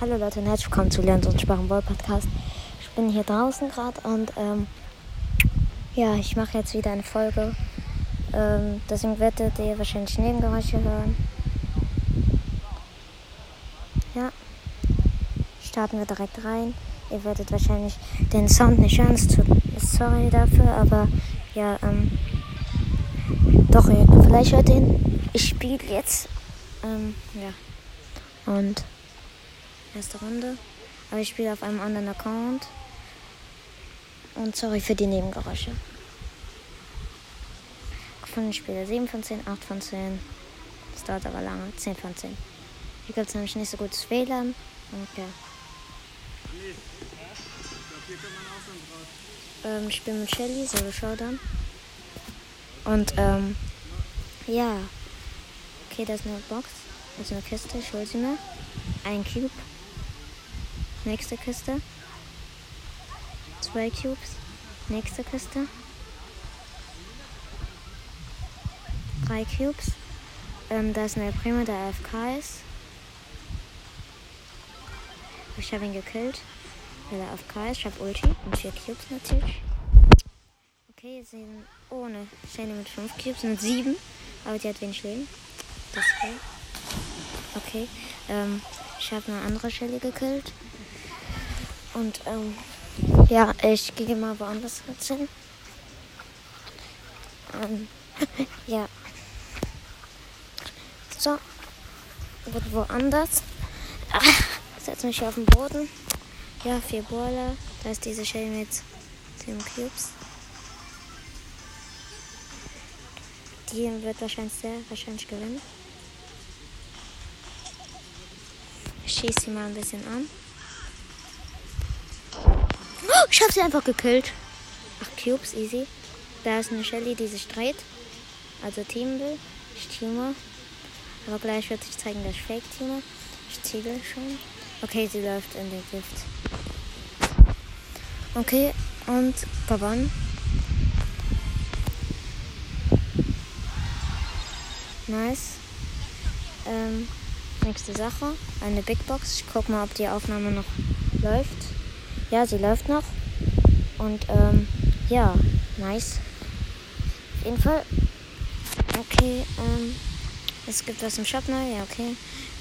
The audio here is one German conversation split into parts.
Hallo Leute und herzlich willkommen zu Lernen und Sparen Ball Podcast. Ich bin hier draußen gerade und ähm, ja, ich mache jetzt wieder eine Folge. Ähm, deswegen werdet ihr wahrscheinlich Nebengeräusche hören. Ja, starten wir direkt rein. Ihr werdet wahrscheinlich den Sound nicht hören. Sorry dafür, aber ja, ähm, doch, vielleicht hört ihr ihn. Ich spiele jetzt. Ähm, ja. Und Erste Runde. Aber ich spiele auf einem anderen Account. Und sorry für die Nebengeräusche. Gefunden Spieler 7 von 10, 8 von 10. Das dauert aber lange. 10 von 10. Hier gibt es nämlich nicht so gutes WLAN. Ja. Ähm, ich spiele mit Shelly, Solo Showdown. Und ähm, ja. Okay, da ist eine Box. Also eine Kiste, ich hol sie mir. Ein Cube. Nächste Kiste. Zwei Cubes. Nächste Kiste. Drei Cubes. Ähm, da ist eine Prima, der AFK ist. Ich habe ihn gekillt, weil er AFK ist. Ich habe Ulti und vier Cubes natürlich. Okay, sind ohne Shane mit fünf Cubes und sieben. Aber die hat wenig Leben. Das. Okay. Ähm, ich habe eine andere Shelly gekillt. Und ähm, ja, ich gehe mal woanders hin. Ähm, ja. So. Wird woanders. Ah, setz mich auf den Boden. Ja, vier Baller. Da ist diese Shell mit 10 Cubes. Die wird wahrscheinlich sehr wahrscheinlich gewinnen. Ich schieße sie mal ein bisschen an. Ich habe sie einfach gekillt. Ach, Cubes, easy. Da ist eine Shelly, die sich dreht. Also Team will. Ich teame. Aber gleich wird sich zeigen, dass ich Fake teame. Ich ziele schon. Okay, sie läuft in den Gift. Okay, und gewonnen. Nice. Ähm, nächste Sache. Eine Big Box. Ich guck mal, ob die Aufnahme noch läuft. Ja, sie läuft noch. Und ähm, ja, nice. Auf jeden Fall. Okay, ähm, es gibt was im Shop neu. Ja, okay.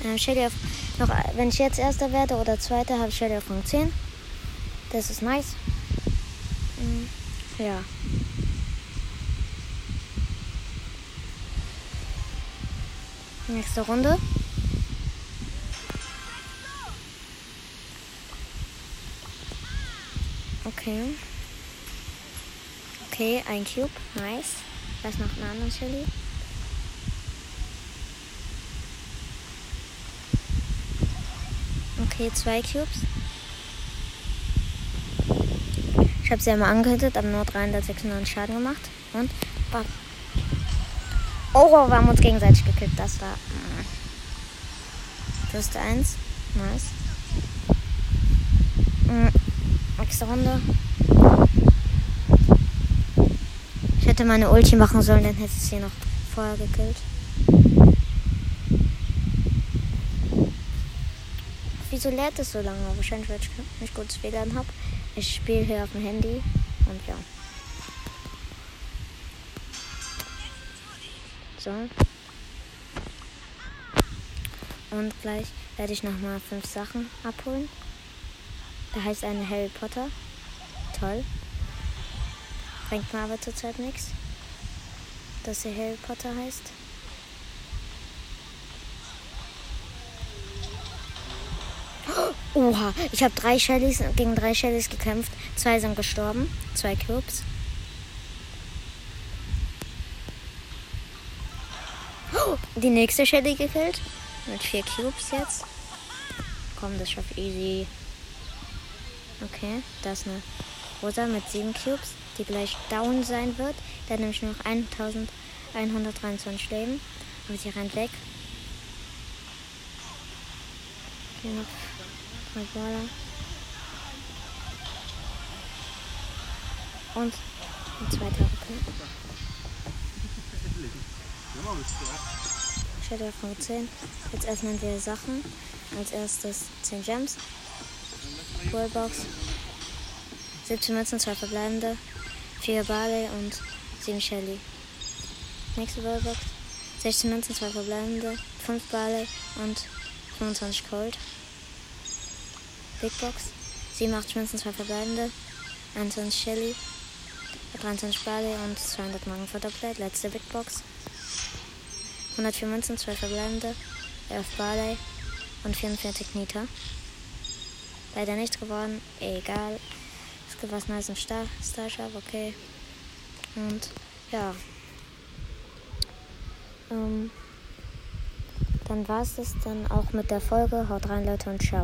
Ähm, Shelly auf, noch, wenn ich jetzt Erster werde oder Zweiter, habe ich Shelly auf Rang 10. Das ist nice. Mhm. Ja. Nächste Runde. Okay. Okay, ein Cube. Nice. Da ist noch ein anderer Chili. Okay, zwei Cubes. Ich habe sie einmal angehittet, aber nur 396 Schaden gemacht. Und bam. Oh, wir haben uns gegenseitig gekillt. Das war. Das ist eins. Nice. Nächste Runde. Ich hätte meine Ulti machen sollen, dann hätte es hier noch vorher gekillt. Wieso lädt es so lange? Wahrscheinlich, weil ich nicht gutes WLAN habe. Ich spiele hier auf dem Handy und ja. So. Und gleich werde ich nochmal fünf Sachen abholen. Da heißt eine Harry Potter. Toll. Bringt mir aber zurzeit nichts. Dass sie Harry Potter heißt. Oha, ich habe drei Shellys gegen drei Shellys gekämpft. Zwei sind gestorben. Zwei Cubes. Die nächste Shelly gekillt. Mit vier Cubes jetzt. Komm, das schafft easy. Okay, da ist eine Rosa mit sieben Cubes, die gleich down sein wird. Der hat nämlich nur noch 1123 Leben. Aber sie rennt weg. Hier noch drei Baller. Und ein zweiter Rücken. Ich hätte auf 10. Jetzt öffnen wir Sachen. als erstes 10 Gems. Wallbox. 17 Münzen, 2 verbleibende. 4 Barley und 7 Shelly. Nächste Wallbox. 16 Münzen, 2 verbleibende. 5 Barley und 25 Cold. Big Box. 87 Münzen, 2 verbleibende. 21 Shelly. 23 Barley und 200 Marken verdoppelt. Letzte Big Box. 104 Münzen, 2 verbleibende. 11 Barley und 44 Nita. Leider nichts geworden. Egal. Es gibt was Neues im Star okay. Und ja. Ähm, dann war es das dann auch mit der Folge. Haut rein, Leute, und ciao.